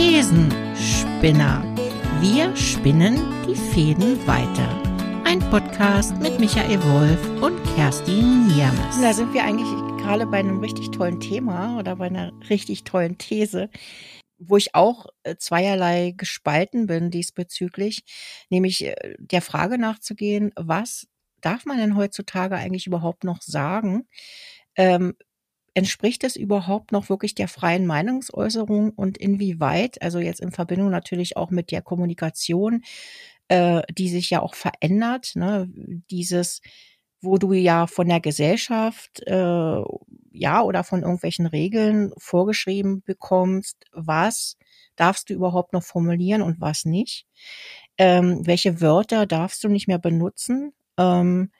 Thesenspinner. Wir spinnen die Fäden weiter. Ein Podcast mit Michael Wolf und Kerstin Niermes. Da sind wir eigentlich gerade bei einem richtig tollen Thema oder bei einer richtig tollen These, wo ich auch äh, zweierlei gespalten bin diesbezüglich, nämlich äh, der Frage nachzugehen, was darf man denn heutzutage eigentlich überhaupt noch sagen? Ähm, entspricht es überhaupt noch wirklich der freien Meinungsäußerung und inwieweit, also jetzt in Verbindung natürlich auch mit der Kommunikation, äh, die sich ja auch verändert, ne, dieses, wo du ja von der Gesellschaft, äh, ja, oder von irgendwelchen Regeln vorgeschrieben bekommst, was darfst du überhaupt noch formulieren und was nicht. Ähm, welche Wörter darfst du nicht mehr benutzen? Ähm,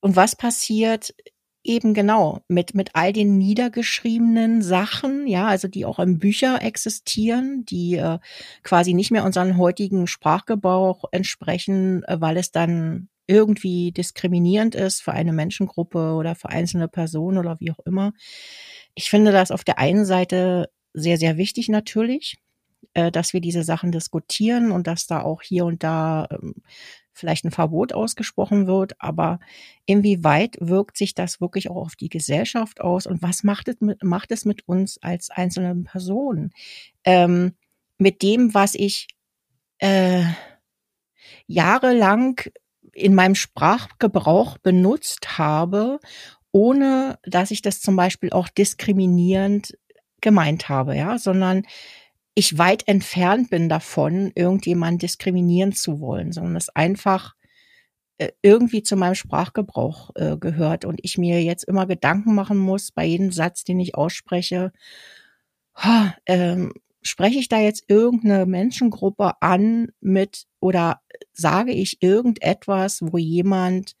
und was passiert Eben genau, mit, mit all den niedergeschriebenen Sachen, ja, also die auch in Bücher existieren, die äh, quasi nicht mehr unseren heutigen Sprachgebrauch entsprechen, äh, weil es dann irgendwie diskriminierend ist für eine Menschengruppe oder für einzelne Personen oder wie auch immer. Ich finde das auf der einen Seite sehr, sehr wichtig natürlich, äh, dass wir diese Sachen diskutieren und dass da auch hier und da ähm, vielleicht ein Verbot ausgesprochen wird, aber inwieweit wirkt sich das wirklich auch auf die Gesellschaft aus und was macht es mit, macht es mit uns als einzelnen Personen? Ähm, mit dem, was ich äh, jahrelang in meinem Sprachgebrauch benutzt habe, ohne dass ich das zum Beispiel auch diskriminierend gemeint habe, ja, sondern ich weit entfernt bin davon, irgendjemanden diskriminieren zu wollen, sondern es einfach äh, irgendwie zu meinem Sprachgebrauch äh, gehört und ich mir jetzt immer Gedanken machen muss bei jedem Satz, den ich ausspreche, ähm, spreche ich da jetzt irgendeine Menschengruppe an mit oder sage ich irgendetwas, wo jemand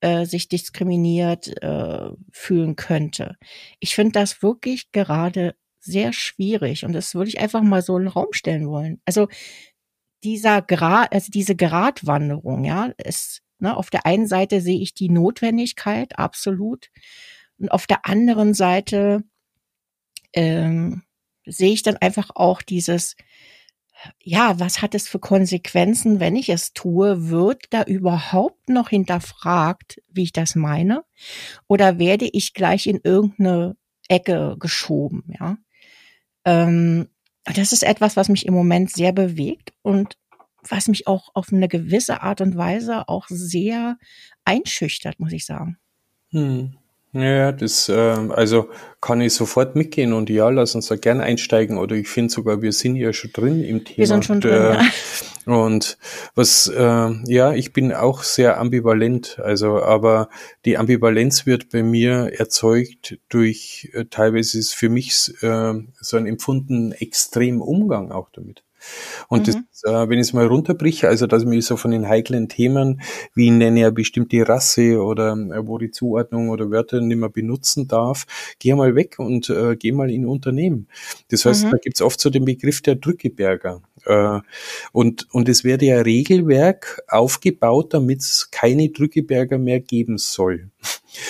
äh, sich diskriminiert äh, fühlen könnte. Ich finde das wirklich gerade sehr schwierig und das würde ich einfach mal so in den Raum stellen wollen. Also dieser Grad, also diese Gratwanderung, ja, ist, ne, auf der einen Seite sehe ich die Notwendigkeit, absolut. Und auf der anderen Seite ähm, sehe ich dann einfach auch dieses, ja, was hat es für Konsequenzen, wenn ich es tue? Wird da überhaupt noch hinterfragt, wie ich das meine? Oder werde ich gleich in irgendeine Ecke geschoben, ja? Ähm, das ist etwas, was mich im Moment sehr bewegt und was mich auch auf eine gewisse Art und Weise auch sehr einschüchtert, muss ich sagen. Hm. Ja, das, äh, also kann ich sofort mitgehen und ja, lass uns da gern einsteigen oder ich finde sogar, wir sind ja schon drin im Thema. Wir sind schon drin, äh, ja. Und was, äh, ja, ich bin auch sehr ambivalent, also, aber die Ambivalenz wird bei mir erzeugt durch, äh, teilweise ist für mich äh, so ein empfunden extrem Umgang auch damit. Und mhm. das, äh, wenn ich es mal runterbriche, also dass ich mich so von den heiklen Themen, wie nenne ich eine bestimmte Rasse oder äh, wo die Zuordnung oder Wörter nicht mehr benutzen darf, geh mal weg und äh, geh mal in Unternehmen. Das heißt, mhm. da gibt's oft so den Begriff der Drückeberger. Äh, und, und es werde ja Regelwerk aufgebaut, damit es keine Drückeberger mehr geben soll.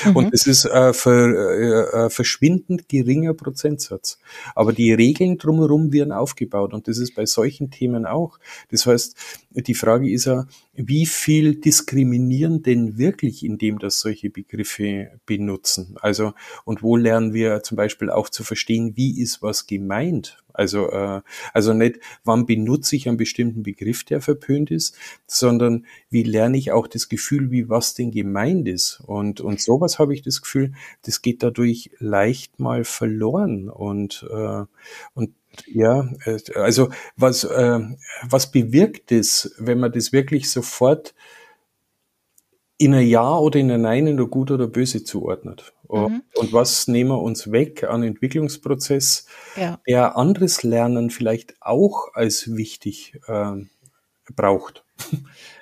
Mhm. Und es ist äh, ver, äh, verschwindend geringer Prozentsatz. Aber die Regeln drumherum werden aufgebaut und das ist bei solchen Themen auch. Das heißt, die Frage ist ja, wie viel diskriminieren denn wirklich, indem das solche Begriffe benutzen? Also, und wo lernen wir zum Beispiel auch zu verstehen, wie ist was gemeint? Also, äh, also nicht, wann benutze ich einen bestimmten Begriff, der verpönt ist, sondern wie lerne ich auch das Gefühl, wie was denn gemeint ist. Und, und sowas habe ich das Gefühl, das geht dadurch leicht mal verloren. Und, äh, und ja, äh, also was, äh, was bewirkt es, wenn man das wirklich sofort in ein Ja oder in ein Nein, in ein Gut oder Böse zuordnet? Mhm. Und was nehmen wir uns weg an Entwicklungsprozess, ja. der anderes Lernen vielleicht auch als wichtig äh, braucht?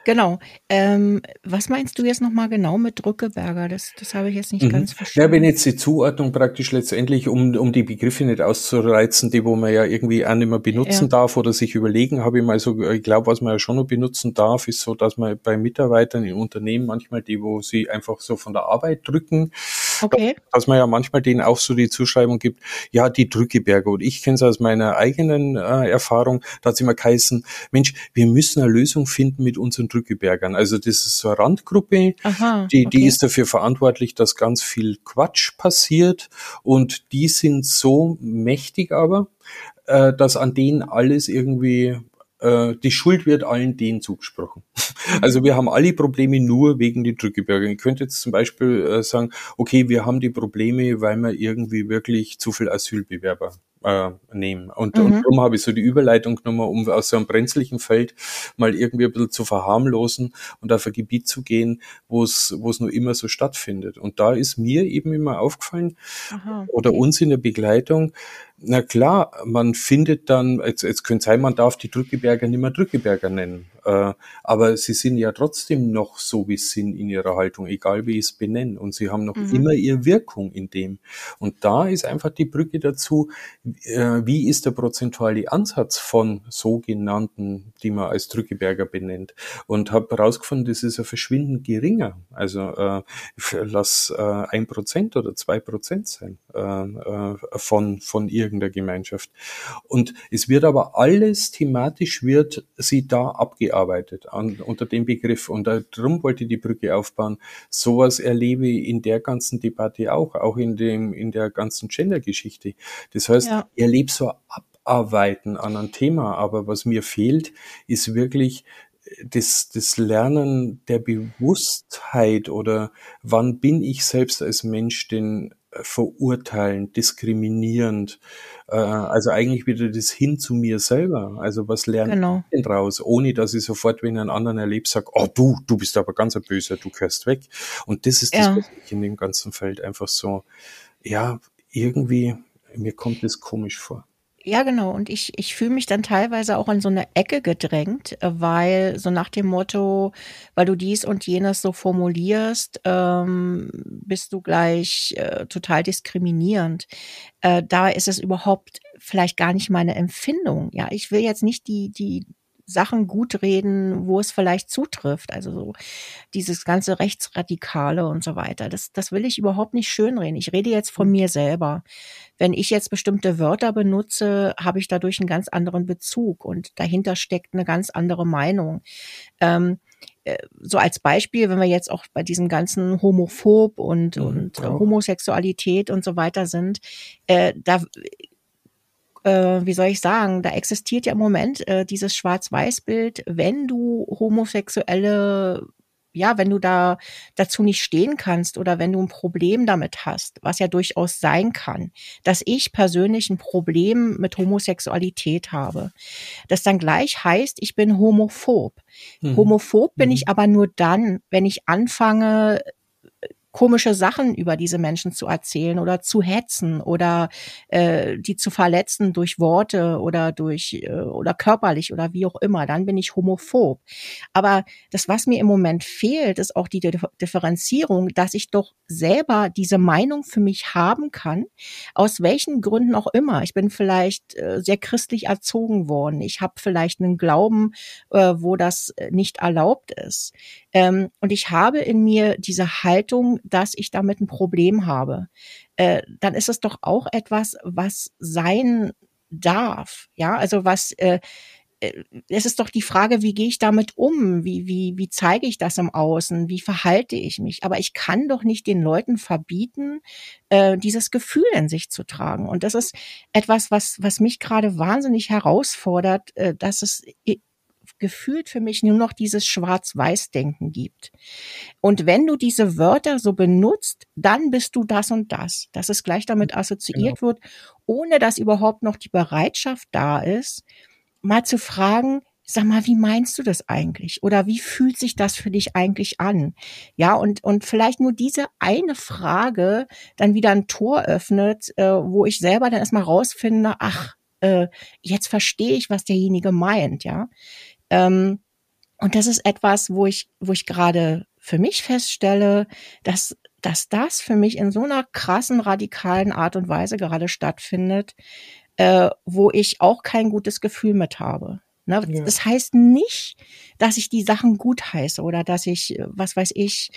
Genau. Ähm, was meinst du jetzt nochmal genau mit Drückeberger? Das, das habe ich jetzt nicht mhm. ganz verstanden. Ja, wenn jetzt die Zuordnung praktisch letztendlich, um, um die Begriffe nicht auszureizen, die wo man ja irgendwie auch nicht mehr benutzen ja. darf oder sich überlegen, habe ich mal so, ich glaube, was man ja schon noch benutzen darf, ist so, dass man bei Mitarbeitern in Unternehmen manchmal die, wo sie einfach so von der Arbeit drücken, Okay. Dass man ja manchmal denen auch so die Zuschreibung gibt, ja, die Drückeberger. Und ich kenne es aus meiner eigenen äh, Erfahrung, da hat es immer geheißen, Mensch, wir müssen eine Lösung finden mit unseren Drückebergern. Also das ist so eine Randgruppe, Aha, die, okay. die ist dafür verantwortlich, dass ganz viel Quatsch passiert und die sind so mächtig aber, äh, dass an denen alles irgendwie äh, die Schuld wird allen denen zugesprochen. Also wir haben alle Probleme nur wegen die Drückeberger. Ich könnte jetzt zum Beispiel äh, sagen, okay, wir haben die Probleme, weil wir irgendwie wirklich zu viel Asylbewerber äh, nehmen. Und, mhm. und darum habe ich so die Überleitung genommen, um aus so einem brenzlichen Feld mal irgendwie ein bisschen zu verharmlosen und auf ein Gebiet zu gehen, wo es, wo es nur immer so stattfindet. Und da ist mir eben immer aufgefallen, Aha, oder uns in der Begleitung, na klar, man findet dann, jetzt, jetzt könnte sein, man darf die Drückeberger nicht mehr Drückeberger nennen. Äh, aber sie sind ja trotzdem noch so, wie sie sind in ihrer Haltung, egal wie ich es benenne. Und sie haben noch mhm. immer ihre Wirkung in dem. Und da ist einfach die Brücke dazu, äh, wie ist der prozentuale Ansatz von sogenannten, die man als Drückeberger benennt. Und habe herausgefunden, das ist ja verschwindend geringer. Also äh, lass ein Prozent oder zwei Prozent sein von, von irgendeiner Gemeinschaft. Und es wird aber alles thematisch wird sie da abgearbeitet an, unter dem Begriff. Und darum wollte die Brücke aufbauen. Sowas erlebe ich in der ganzen Debatte auch, auch in dem, in der ganzen Gender-Geschichte. Das heißt, ja. ich erlebe so Abarbeiten an einem Thema, aber was mir fehlt, ist wirklich das, das Lernen der Bewusstheit oder wann bin ich selbst als Mensch denn verurteilen, diskriminierend. Äh, also eigentlich wieder das hin zu mir selber. Also was lerne genau. ich denn draus, ohne dass ich sofort, wenn ich einen anderen erlebe, sage, oh du, du bist aber ganz ein Böser, du gehörst weg. Und das ist das, ja. was ich in dem ganzen Feld einfach so, ja, irgendwie, mir kommt das komisch vor. Ja, genau. Und ich, ich fühle mich dann teilweise auch in so eine Ecke gedrängt, weil so nach dem Motto, weil du dies und jenes so formulierst, ähm, bist du gleich äh, total diskriminierend. Äh, da ist es überhaupt vielleicht gar nicht meine Empfindung. Ja, ich will jetzt nicht die, die Sachen gut reden, wo es vielleicht zutrifft. Also so dieses ganze Rechtsradikale und so weiter. Das, das will ich überhaupt nicht schönreden. Ich rede jetzt von mhm. mir selber. Wenn ich jetzt bestimmte Wörter benutze, habe ich dadurch einen ganz anderen Bezug und dahinter steckt eine ganz andere Meinung. Ähm, äh, so als Beispiel, wenn wir jetzt auch bei diesem ganzen Homophob und, mhm, und ja. Homosexualität und so weiter sind, äh, da äh, wie soll ich sagen, da existiert ja im Moment äh, dieses Schwarz-Weiß-Bild, wenn du homosexuelle ja, wenn du da dazu nicht stehen kannst oder wenn du ein Problem damit hast, was ja durchaus sein kann, dass ich persönlich ein Problem mit Homosexualität habe, das dann gleich heißt, ich bin homophob. Mhm. Homophob bin mhm. ich aber nur dann, wenn ich anfange, komische Sachen über diese Menschen zu erzählen oder zu hetzen oder äh, die zu verletzen durch Worte oder durch äh, oder körperlich oder wie auch immer, dann bin ich homophob. Aber das, was mir im Moment fehlt, ist auch die Differenzierung, dass ich doch selber diese Meinung für mich haben kann, aus welchen Gründen auch immer. Ich bin vielleicht äh, sehr christlich erzogen worden. Ich habe vielleicht einen Glauben, äh, wo das äh, nicht erlaubt ist. Ähm, und ich habe in mir diese Haltung, dass ich damit ein Problem habe. Äh, dann ist es doch auch etwas, was sein darf. Ja, also was, äh, äh, es ist doch die Frage, wie gehe ich damit um? Wie, wie, wie zeige ich das im Außen? Wie verhalte ich mich? Aber ich kann doch nicht den Leuten verbieten, äh, dieses Gefühl in sich zu tragen. Und das ist etwas, was, was mich gerade wahnsinnig herausfordert, äh, dass es gefühlt für mich nur noch dieses Schwarz-Weiß-Denken gibt. Und wenn du diese Wörter so benutzt, dann bist du das und das, dass es gleich damit assoziiert genau. wird, ohne dass überhaupt noch die Bereitschaft da ist, mal zu fragen, sag mal, wie meinst du das eigentlich? Oder wie fühlt sich das für dich eigentlich an? Ja, und, und vielleicht nur diese eine Frage dann wieder ein Tor öffnet, äh, wo ich selber dann erstmal rausfinde, ach, äh, jetzt verstehe ich, was derjenige meint, ja. Ähm, und das ist etwas, wo ich, wo ich gerade für mich feststelle, dass, dass das für mich in so einer krassen, radikalen Art und Weise gerade stattfindet, äh, wo ich auch kein gutes Gefühl mit habe. Ne? Ja. Das heißt nicht, dass ich die Sachen gut heiße oder dass ich, was weiß ich,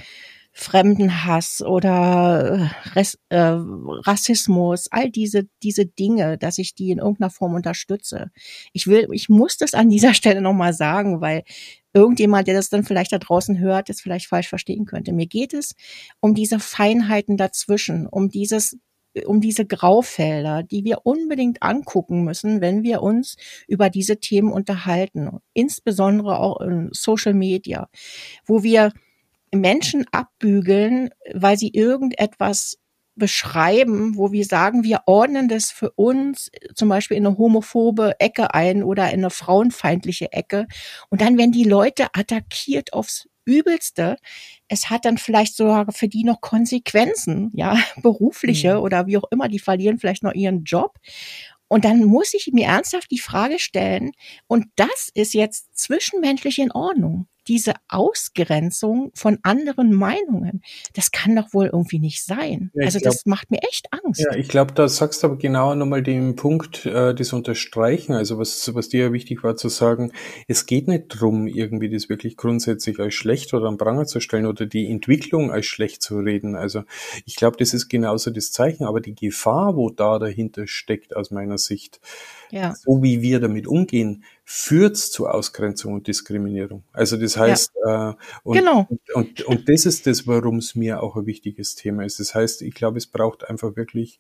Fremdenhass oder Res, äh, Rassismus, all diese, diese Dinge, dass ich die in irgendeiner Form unterstütze. Ich will, ich muss das an dieser Stelle nochmal sagen, weil irgendjemand, der das dann vielleicht da draußen hört, es vielleicht falsch verstehen könnte. Mir geht es um diese Feinheiten dazwischen, um dieses um diese Graufelder, die wir unbedingt angucken müssen, wenn wir uns über diese Themen unterhalten, insbesondere auch in Social Media, wo wir Menschen abbügeln, weil sie irgendetwas beschreiben, wo wir sagen, wir ordnen das für uns zum Beispiel in eine homophobe Ecke ein oder in eine frauenfeindliche Ecke. Und dann werden die Leute attackiert aufs Übelste. Es hat dann vielleicht sogar für die noch Konsequenzen, ja, berufliche mhm. oder wie auch immer, die verlieren vielleicht noch ihren Job. Und dann muss ich mir ernsthaft die Frage stellen, und das ist jetzt zwischenmenschlich in Ordnung diese Ausgrenzung von anderen Meinungen, das kann doch wohl irgendwie nicht sein. Ja, also glaub, das macht mir echt Angst. Ja, ich glaube, da sagst du aber genau nochmal den Punkt, äh, das unterstreichen. Also was, was dir ja wichtig war zu sagen, es geht nicht drum, irgendwie das wirklich grundsätzlich als schlecht oder am Pranger zu stellen oder die Entwicklung als schlecht zu reden. Also ich glaube, das ist genauso das Zeichen, aber die Gefahr, wo da dahinter steckt, aus meiner Sicht, ja. so wie wir damit umgehen, führt zu Ausgrenzung und Diskriminierung. Also das heißt, ja. äh, und, genau. und, und, und das ist das, warum es mir auch ein wichtiges Thema ist. Das heißt, ich glaube, es braucht einfach wirklich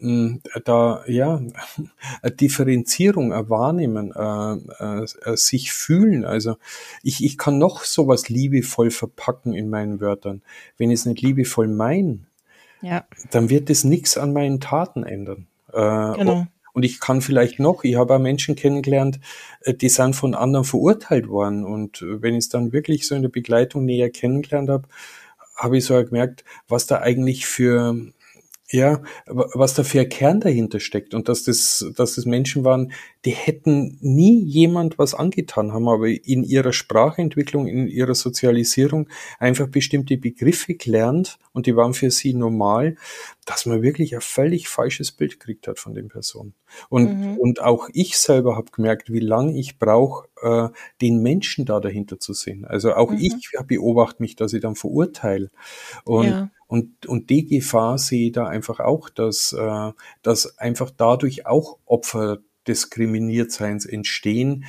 mh, hm, da ja eine Differenzierung, ein Wahrnehmen, äh, äh, sich fühlen. Also ich, ich kann noch sowas liebevoll verpacken in meinen Wörtern. Wenn ich es nicht liebevoll mein, ja. dann wird es nichts an meinen Taten ändern. Äh, genau. Und ich kann vielleicht noch, ich habe auch Menschen kennengelernt, äh, die sind von anderen verurteilt worden. Und äh, wenn ich es dann wirklich so in der Begleitung näher kennengelernt habe, habe ich so gemerkt, was da eigentlich für ja, was da für ein Kern dahinter steckt und dass das, dass das Menschen waren, die hätten nie jemand was angetan, haben aber in ihrer Sprachentwicklung, in ihrer Sozialisierung einfach bestimmte Begriffe gelernt und die waren für sie normal, dass man wirklich ein völlig falsches Bild gekriegt hat von den Personen. Und, mhm. und auch ich selber habe gemerkt, wie lange ich brauche, äh, den Menschen da dahinter zu sehen. Also auch mhm. ich beobachte mich, dass ich dann verurteile. Und ja. Und, und die Gefahr sehe ich da einfach auch, dass, äh, dass einfach dadurch auch Opfer Diskriminiertseins entstehen,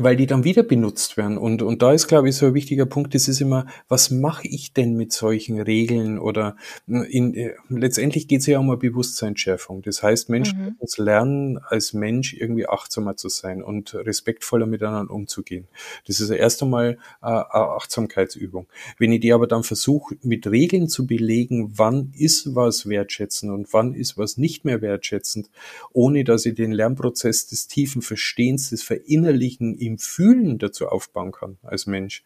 weil die dann wieder benutzt werden. Und, und da ist, glaube ich, so ein wichtiger Punkt, das ist immer, was mache ich denn mit solchen Regeln? Oder in, äh, letztendlich geht es ja um eine Bewusstseinsschärfung. Das heißt, Menschen mhm. uns lernen, als Mensch irgendwie achtsamer zu sein und respektvoller miteinander umzugehen. Das ist erst einmal äh, eine Achtsamkeitsübung. Wenn ich die aber dann versuche, mit Regeln zu belegen, wann ist was wertschätzend und wann ist was nicht mehr wertschätzend, ohne dass ich den Lernprozess des tiefen Verstehens, des Verinnerlichen im Fühlen dazu aufbauen kann als Mensch,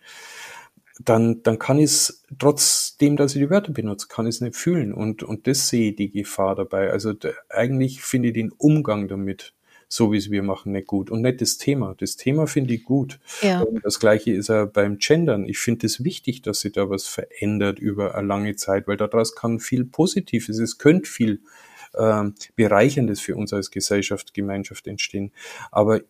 dann, dann kann ich es, trotzdem, dass ich die Wörter benutze, kann ich es nicht fühlen. Und, und das sehe ich die Gefahr dabei. Also da, eigentlich finde ich den Umgang damit, so wie es wir machen, nicht gut. Und nicht das Thema. Das Thema finde ich gut. Ja. Und das gleiche ist ja beim Gendern. Ich finde es wichtig, dass sich da was verändert über eine lange Zeit, weil daraus kann viel Positives, es könnte viel äh, Bereicherndes für uns als Gesellschaft, Gemeinschaft entstehen. Aber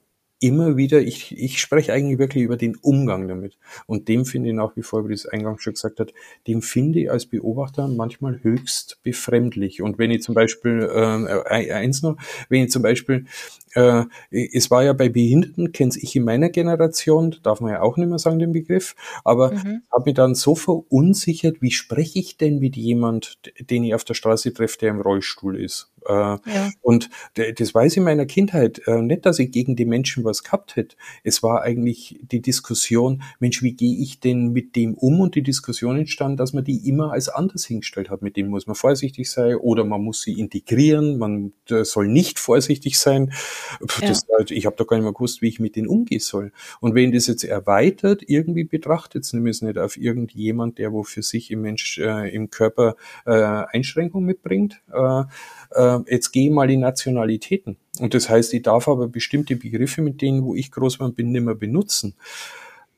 immer wieder, ich, ich spreche eigentlich wirklich über den Umgang damit. Und dem finde ich nach wie vor, wie das eingangs schon gesagt hat, dem finde ich als Beobachter manchmal höchst befremdlich. Und wenn ich zum Beispiel, äh, eins noch, wenn ich zum Beispiel äh, es war ja bei Behinderten, kenne ich in meiner Generation, darf man ja auch nicht mehr sagen den Begriff, aber mhm. habe mich dann so verunsichert, wie spreche ich denn mit jemand, den ich auf der Straße treffe, der im Rollstuhl ist. Äh, ja. Und das weiß ich in meiner Kindheit. Äh, nicht, dass ich gegen die Menschen was gehabt hätte. Es war eigentlich die Diskussion, Mensch, wie gehe ich denn mit dem um? Und die Diskussion entstand, dass man die immer als anders hingestellt hat. Mit dem muss man vorsichtig sein oder man muss sie integrieren, man soll nicht vorsichtig sein. Das, ja. Ich habe doch gar nicht mehr gewusst, wie ich mit denen umgehen soll. Und wenn das jetzt erweitert irgendwie betrachtet, nämlich nicht auf irgendjemand, der wo für sich im Mensch äh, im Körper äh, Einschränkungen mitbringt, äh, äh, jetzt gehe mal die Nationalitäten. Und das heißt, ich darf aber bestimmte Begriffe, mit denen, wo ich groß bin, nicht mehr benutzen.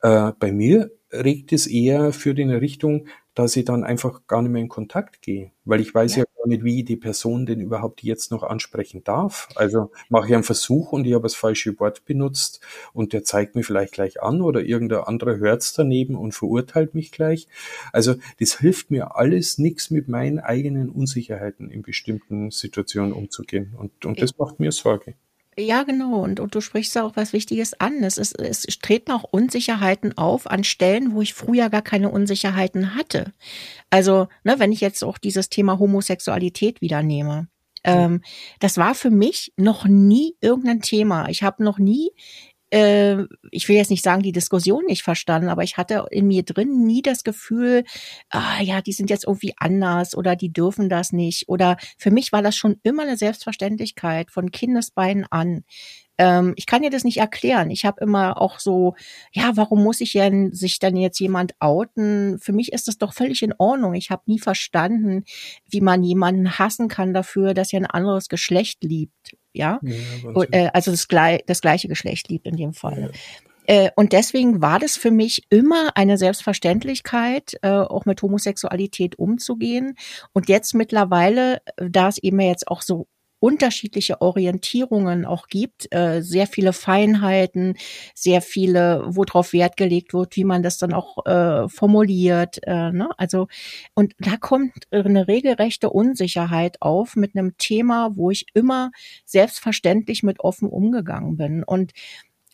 Äh, bei mir regt es eher für die Richtung, dass ich dann einfach gar nicht mehr in Kontakt gehe, weil ich weiß ja, ja gar nicht, wie ich die Person denn überhaupt jetzt noch ansprechen darf. Also mache ich einen Versuch und ich habe das falsche Wort benutzt und der zeigt mir vielleicht gleich an oder irgendein anderer hört's daneben und verurteilt mich gleich. Also das hilft mir alles nichts mit meinen eigenen Unsicherheiten in bestimmten Situationen umzugehen und, und das macht mir Sorge. Ja, genau. Und, und du sprichst auch was Wichtiges an. Es, ist, es treten auch Unsicherheiten auf an Stellen, wo ich früher gar keine Unsicherheiten hatte. Also, ne, wenn ich jetzt auch dieses Thema Homosexualität wieder nehme. Ähm, das war für mich noch nie irgendein Thema. Ich habe noch nie äh, ich will jetzt nicht sagen, die Diskussion nicht verstanden, aber ich hatte in mir drin nie das Gefühl, ah ja, die sind jetzt irgendwie anders oder die dürfen das nicht. Oder für mich war das schon immer eine Selbstverständlichkeit von Kindesbeinen an. Ähm, ich kann dir das nicht erklären. Ich habe immer auch so, ja, warum muss ich denn sich dann jetzt jemand outen? Für mich ist das doch völlig in Ordnung. Ich habe nie verstanden, wie man jemanden hassen kann dafür, dass er ein anderes Geschlecht liebt ja, ja äh, also das, das gleiche Geschlecht liebt in dem Fall. Ja. Äh, und deswegen war das für mich immer eine Selbstverständlichkeit, äh, auch mit Homosexualität umzugehen. Und jetzt mittlerweile, da es eben jetzt auch so unterschiedliche Orientierungen auch gibt, äh, sehr viele Feinheiten, sehr viele, worauf Wert gelegt wird, wie man das dann auch äh, formuliert. Äh, ne? Also und da kommt eine regelrechte Unsicherheit auf mit einem Thema, wo ich immer selbstverständlich mit offen umgegangen bin und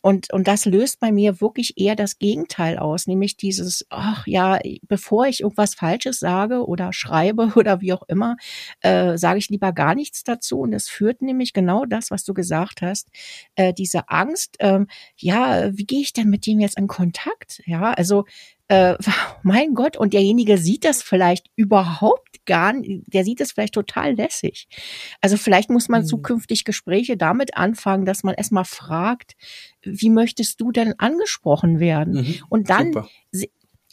und, und das löst bei mir wirklich eher das Gegenteil aus, nämlich dieses, ach ja, bevor ich irgendwas Falsches sage oder schreibe oder wie auch immer, äh, sage ich lieber gar nichts dazu. Und es führt nämlich genau das, was du gesagt hast, äh, diese Angst, äh, ja, wie gehe ich denn mit dem jetzt in Kontakt? Ja, also äh, mein Gott, und derjenige sieht das vielleicht überhaupt gar nicht, der sieht es vielleicht total lässig. Also vielleicht muss man mhm. zukünftig Gespräche damit anfangen, dass man erstmal fragt, wie möchtest du denn angesprochen werden? Mhm. Und dann, Super.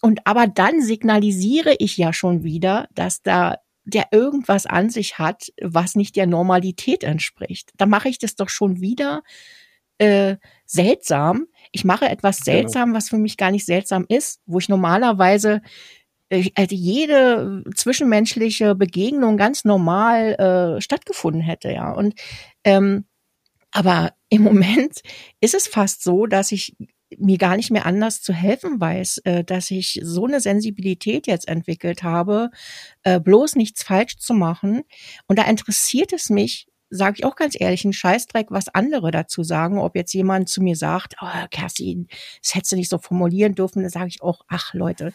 und aber dann signalisiere ich ja schon wieder, dass da der irgendwas an sich hat, was nicht der Normalität entspricht. Da mache ich das doch schon wieder äh, seltsam. Ich mache etwas genau. seltsam, genau. was für mich gar nicht seltsam ist, wo ich normalerweise also jede zwischenmenschliche Begegnung ganz normal äh, stattgefunden hätte, ja. Und ähm, aber im Moment ist es fast so, dass ich mir gar nicht mehr anders zu helfen weiß, äh, dass ich so eine Sensibilität jetzt entwickelt habe, äh, bloß nichts falsch zu machen. Und da interessiert es mich, sage ich auch ganz ehrlich, ein Scheißdreck, was andere dazu sagen. Ob jetzt jemand zu mir sagt, oh, Kerstin, das hättest du nicht so formulieren dürfen, dann sage ich auch, ach Leute,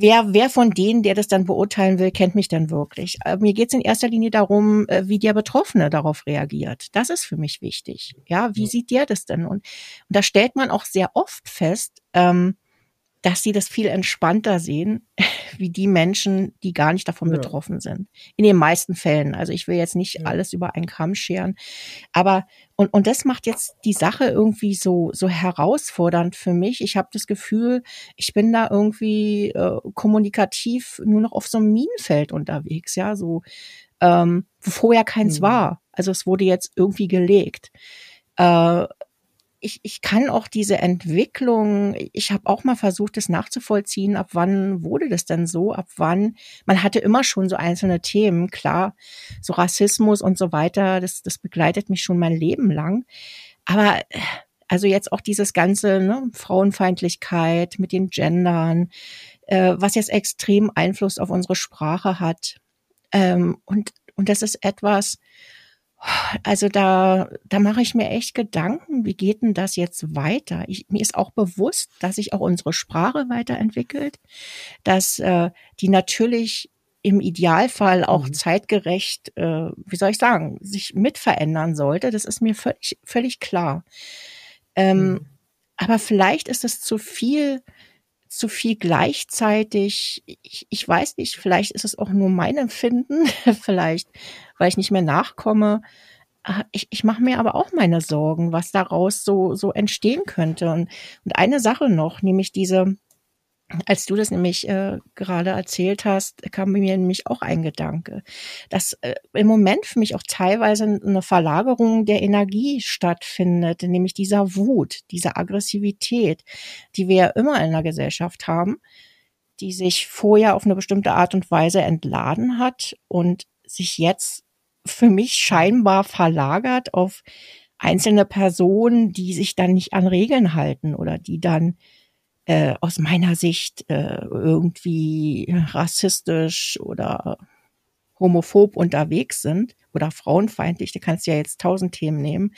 wer, wer von denen, der das dann beurteilen will, kennt mich dann wirklich. Aber mir geht es in erster Linie darum, äh, wie der Betroffene darauf reagiert. Das ist für mich wichtig. Ja, wie sieht der das denn? Und, und da stellt man auch sehr oft fest, ähm, dass sie das viel entspannter sehen, wie die Menschen, die gar nicht davon ja. betroffen sind. In den meisten Fällen. Also ich will jetzt nicht ja. alles über einen Kamm scheren. Aber, und, und das macht jetzt die Sache irgendwie so, so herausfordernd für mich. Ich habe das Gefühl, ich bin da irgendwie äh, kommunikativ nur noch auf so einem Minenfeld unterwegs, ja, so, ähm, wo vorher keins mhm. war. Also es wurde jetzt irgendwie gelegt. Äh, ich, ich kann auch diese Entwicklung, ich habe auch mal versucht, das nachzuvollziehen, ab wann wurde das denn so, ab wann, man hatte immer schon so einzelne Themen, klar, so Rassismus und so weiter, das, das begleitet mich schon mein Leben lang. Aber also jetzt auch dieses ganze ne, Frauenfeindlichkeit mit den Gendern, äh, was jetzt extrem Einfluss auf unsere Sprache hat. Ähm, und, und das ist etwas, also da, da mache ich mir echt Gedanken, wie geht denn das jetzt weiter? Ich, mir ist auch bewusst, dass sich auch unsere Sprache weiterentwickelt, dass äh, die natürlich im Idealfall auch mhm. zeitgerecht, äh, wie soll ich sagen, sich mitverändern sollte. Das ist mir völlig, völlig klar. Ähm, mhm. Aber vielleicht ist es zu viel zu viel gleichzeitig. Ich, ich weiß nicht, vielleicht ist es auch nur mein Empfinden, vielleicht, weil ich nicht mehr nachkomme. Ah, ich, ich mache mir aber auch meine Sorgen, was daraus so, so entstehen könnte. Und, und eine Sache noch, nämlich diese, als du das nämlich äh, gerade erzählt hast, kam mir nämlich auch ein Gedanke, dass äh, im Moment für mich auch teilweise eine Verlagerung der Energie stattfindet, nämlich dieser Wut, dieser Aggressivität, die wir ja immer in der Gesellschaft haben, die sich vorher auf eine bestimmte Art und Weise entladen hat und sich jetzt für mich scheinbar verlagert auf einzelne Personen, die sich dann nicht an Regeln halten oder die dann äh, aus meiner Sicht äh, irgendwie rassistisch oder homophob unterwegs sind oder frauenfeindlich, du kannst ja jetzt tausend Themen nehmen,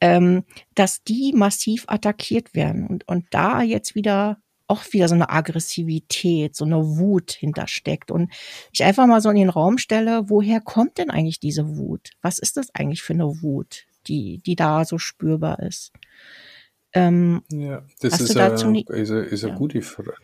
ähm, dass die massiv attackiert werden und, und da jetzt wieder auch wieder so eine Aggressivität, so eine Wut hintersteckt. Und ich einfach mal so in den Raum stelle, woher kommt denn eigentlich diese Wut? Was ist das eigentlich für eine Wut, die, die da so spürbar ist? Ähm, ja, das ist, eine, ist, eine, ist eine ja. gute Frage.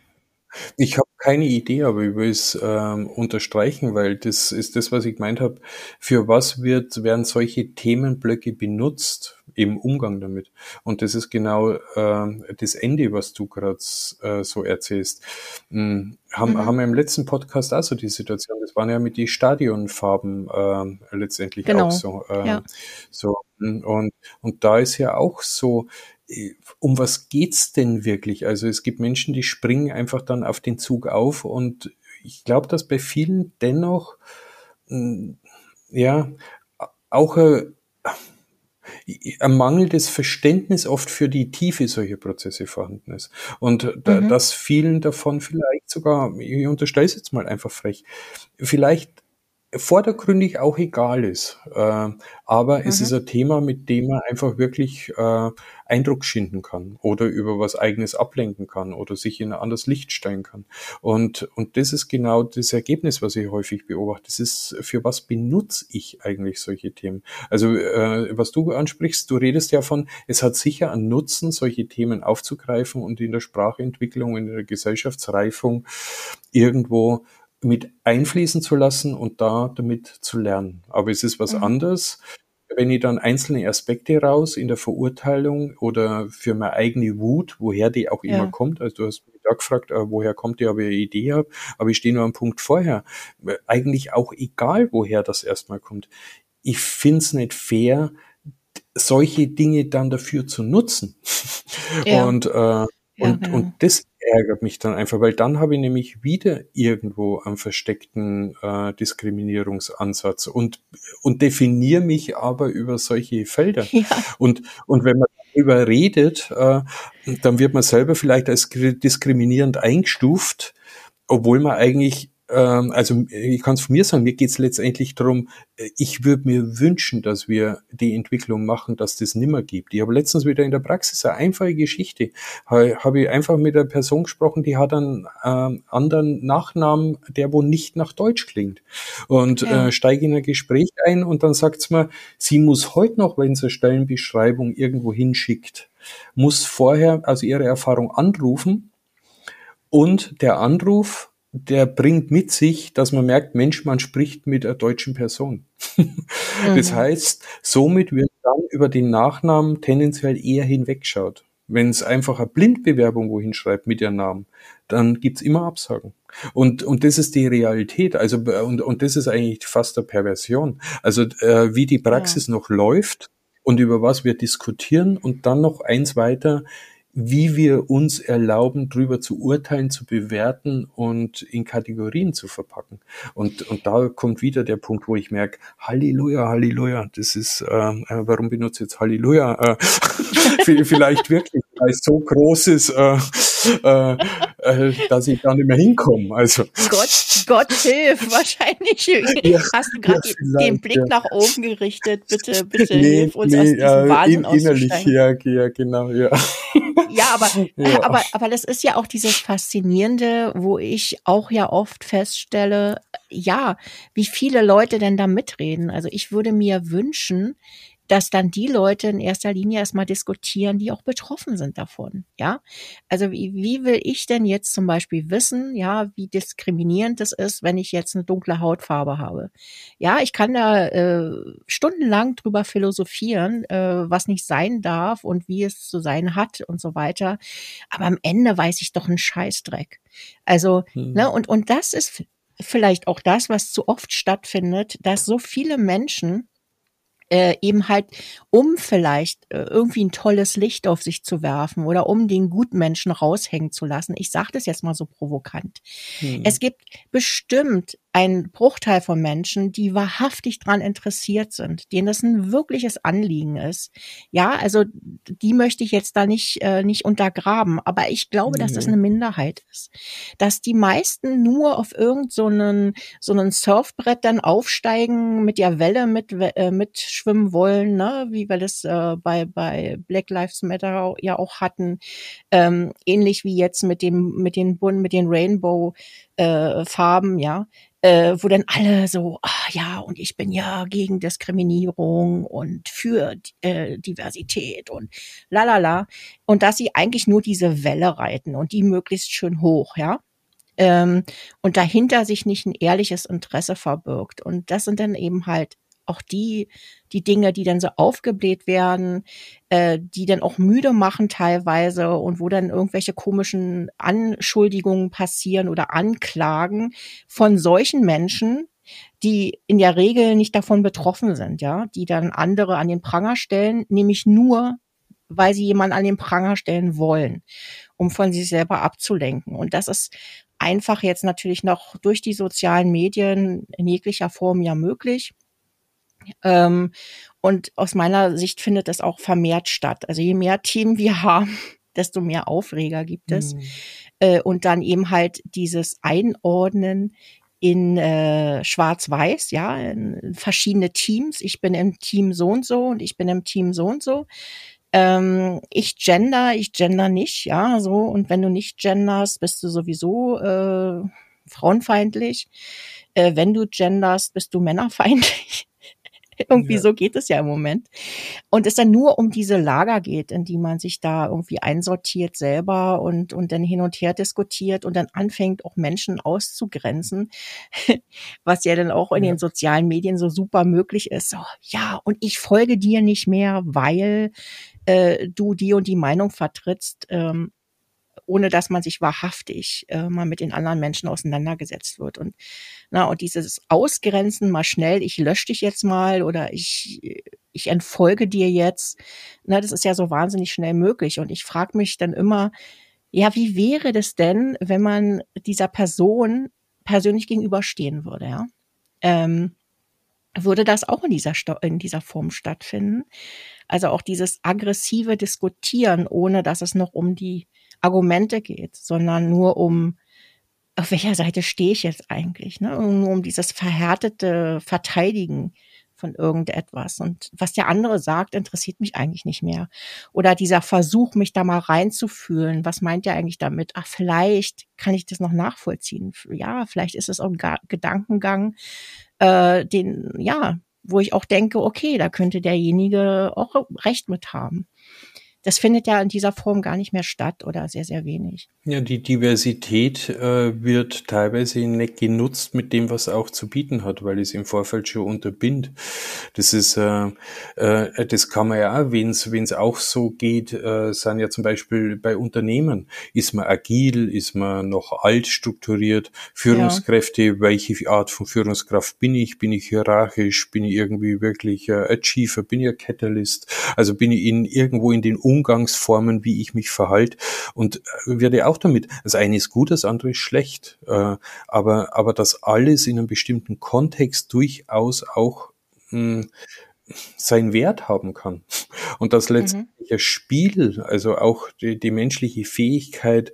Ich habe keine Idee, aber ich will es ähm, unterstreichen, weil das ist das, was ich gemeint habe. Für was wird, werden solche Themenblöcke benutzt im Umgang damit? Und das ist genau äh, das Ende, was du gerade äh, so erzählst. Hm, haben, mhm. haben wir im letzten Podcast auch so die Situation, das waren ja mit die Stadionfarben äh, letztendlich genau. auch so. Äh, ja. so hm, und, und da ist ja auch so, um was geht's denn wirklich? Also es gibt Menschen, die springen einfach dann auf den Zug auf und ich glaube, dass bei vielen dennoch hm, ja auch ein, ein mangelndes Verständnis oft für die Tiefe solcher Prozesse vorhanden ist. Und da, mhm. dass vielen davon vielleicht sogar, ich unterstelle es jetzt mal einfach frech, vielleicht vordergründig auch egal ist. Äh, aber mhm. es ist ein Thema, mit dem man einfach wirklich äh, Eindruck schinden kann oder über was eigenes ablenken kann oder sich in ein anderes Licht stellen kann. Und, und das ist genau das Ergebnis, was ich häufig beobachte. Das ist, für was benutze ich eigentlich solche Themen? Also, äh, was du ansprichst, du redest ja von, es hat sicher einen Nutzen, solche Themen aufzugreifen und in der Sprachentwicklung, in der Gesellschaftsreifung irgendwo mit einfließen zu lassen und da damit zu lernen. Aber es ist was mhm. anderes, wenn ich dann einzelne Aspekte raus in der Verurteilung oder für meine eigene Wut, woher die auch ja. immer kommt, also du hast mich da gefragt, äh, woher kommt die, ich eine Idee habe, aber ich stehe nur am Punkt vorher. Eigentlich auch egal, woher das erstmal kommt. Ich find's nicht fair, solche Dinge dann dafür zu nutzen. Ja. Und, äh, und, ja, und das ärgert mich dann einfach, weil dann habe ich nämlich wieder irgendwo einen versteckten äh, Diskriminierungsansatz und, und definiere mich aber über solche Felder. Ja. Und, und wenn man darüber redet, äh, dann wird man selber vielleicht als diskriminierend eingestuft, obwohl man eigentlich ähm, also ich kann es von mir sagen, mir geht es letztendlich darum, äh, ich würde mir wünschen, dass wir die Entwicklung machen, dass das nimmer gibt. Ich habe letztens wieder in der Praxis eine einfache Geschichte, habe ich einfach mit einer Person gesprochen, die hat einen ähm, anderen Nachnamen, der wo nicht nach Deutsch klingt. Und ja. äh, steige in ein Gespräch ein und dann sagt es mir, sie muss heute noch, wenn sie eine Stellenbeschreibung irgendwo hinschickt, muss vorher also ihre Erfahrung anrufen und der Anruf der bringt mit sich, dass man merkt, Mensch, man spricht mit einer deutschen Person. das mhm. heißt, somit wird dann über den Nachnamen tendenziell eher hinwegschaut. Wenn es einfach eine Blindbewerbung wohin schreibt mit ihrem Namen, dann gibt's immer Absagen. Und, und das ist die Realität. Also, und, und das ist eigentlich fast eine Perversion. Also, äh, wie die Praxis ja. noch läuft und über was wir diskutieren und dann noch eins weiter, wie wir uns erlauben, drüber zu urteilen, zu bewerten und in Kategorien zu verpacken. Und, und da kommt wieder der Punkt, wo ich merke, Halleluja, Halleluja, das ist, äh, äh warum benutze ich jetzt Halleluja? Äh, vielleicht wirklich, weil es so groß ist, äh, äh, äh, dass ich da nicht mehr hinkomme. Also. Gott, Gott hilf, wahrscheinlich ja, hast du gerade ja, den Blick ja. nach oben gerichtet. Bitte, bitte nee, hilf uns nee, aus diesem Wahnsinn in, Innerlich, ja, ja, genau, ja. Ja, aber, ja. aber, aber das ist ja auch dieses Faszinierende, wo ich auch ja oft feststelle, ja, wie viele Leute denn da mitreden. Also ich würde mir wünschen, dass dann die Leute in erster Linie erstmal diskutieren, die auch betroffen sind davon. Ja, also wie, wie will ich denn jetzt zum Beispiel wissen, ja, wie diskriminierend es ist, wenn ich jetzt eine dunkle Hautfarbe habe? Ja, ich kann da äh, stundenlang drüber philosophieren, äh, was nicht sein darf und wie es zu sein hat und so weiter. Aber am Ende weiß ich doch einen Scheißdreck. Also, hm. ne, und, und das ist vielleicht auch das, was zu oft stattfindet, dass so viele Menschen äh, eben halt, um vielleicht äh, irgendwie ein tolles Licht auf sich zu werfen oder um den Gutmenschen raushängen zu lassen. Ich sage das jetzt mal so provokant. Hm. Es gibt bestimmt ein Bruchteil von Menschen, die wahrhaftig dran interessiert sind, denen das ein wirkliches Anliegen ist. Ja, also die möchte ich jetzt da nicht äh, nicht untergraben, aber ich glaube, dass das eine Minderheit ist, dass die meisten nur auf irgend so einen so einen Surfbrett dann aufsteigen, mit der Welle mit äh, mitschwimmen wollen, ne, wie wir das äh, bei bei Black Lives Matter ja auch hatten, ähm, ähnlich wie jetzt mit dem mit den Bund mit den Rainbow äh, Farben, ja äh, wo dann alle so, ah ja, und ich bin ja gegen Diskriminierung und für äh, Diversität und lalala. Und dass sie eigentlich nur diese Welle reiten und die möglichst schön hoch, ja. Ähm, und dahinter sich nicht ein ehrliches Interesse verbirgt. Und das sind dann eben halt auch die, die Dinge, die dann so aufgebläht werden, äh, die dann auch müde machen teilweise und wo dann irgendwelche komischen Anschuldigungen passieren oder Anklagen von solchen Menschen, die in der Regel nicht davon betroffen sind, ja, die dann andere an den Pranger stellen, nämlich nur, weil sie jemanden an den Pranger stellen wollen, um von sich selber abzulenken. Und das ist einfach jetzt natürlich noch durch die sozialen Medien in jeglicher Form ja möglich. Ähm, und aus meiner Sicht findet das auch vermehrt statt. Also je mehr Themen wir haben, desto mehr Aufreger gibt es. Mhm. Äh, und dann eben halt dieses Einordnen in äh, Schwarz-Weiß, ja, in verschiedene Teams. Ich bin im Team so und so und ich bin im Team so und so. Ähm, ich gender, ich gender nicht, ja, so. Und wenn du nicht genderst, bist du sowieso äh, frauenfeindlich. Äh, wenn du genderst, bist du männerfeindlich. irgendwie ja. so geht es ja im Moment. Und es dann nur um diese Lager geht, in die man sich da irgendwie einsortiert selber und, und dann hin und her diskutiert und dann anfängt auch Menschen auszugrenzen, was ja dann auch in ja. den sozialen Medien so super möglich ist. So, ja, und ich folge dir nicht mehr, weil äh, du die und die Meinung vertrittst. Ähm, ohne dass man sich wahrhaftig äh, mal mit den anderen Menschen auseinandergesetzt wird. Und, na, und dieses Ausgrenzen mal schnell, ich lösche dich jetzt mal oder ich, ich entfolge dir jetzt, na, das ist ja so wahnsinnig schnell möglich. Und ich frage mich dann immer, ja, wie wäre das denn, wenn man dieser Person persönlich gegenüberstehen würde, ja? Ähm, würde das auch in dieser, in dieser Form stattfinden? Also auch dieses aggressive Diskutieren, ohne dass es noch um die Argumente geht, sondern nur um, auf welcher Seite stehe ich jetzt eigentlich, ne? Nur um dieses verhärtete Verteidigen von irgendetwas. Und was der andere sagt, interessiert mich eigentlich nicht mehr. Oder dieser Versuch, mich da mal reinzufühlen. Was meint er eigentlich damit? Ach, vielleicht kann ich das noch nachvollziehen. Ja, vielleicht ist es auch ein Gedankengang, äh, den, ja, wo ich auch denke, okay, da könnte derjenige auch recht mit haben das findet ja in dieser Form gar nicht mehr statt oder sehr, sehr wenig. Ja, die Diversität äh, wird teilweise nicht genutzt mit dem, was auch zu bieten hat, weil es im Vorfeld schon unterbindet. Das ist, äh, äh, das kann man ja auch, wenn es auch so geht, äh, sind ja zum Beispiel bei Unternehmen, ist man agil, ist man noch alt strukturiert, Führungskräfte, ja. welche Art von Führungskraft bin ich, bin ich hierarchisch, bin ich irgendwie wirklich äh, Achiever, bin ich ein Catalyst, also bin ich in irgendwo in den Umgangsformen, wie ich mich verhalte und äh, werde auch damit, das eine ist gut, das andere ist schlecht, äh, aber, aber das alles in einem bestimmten Kontext durchaus auch mh, hm, seinen Wert haben kann. Und das letztlich mhm. Spiel, also auch die, die menschliche Fähigkeit,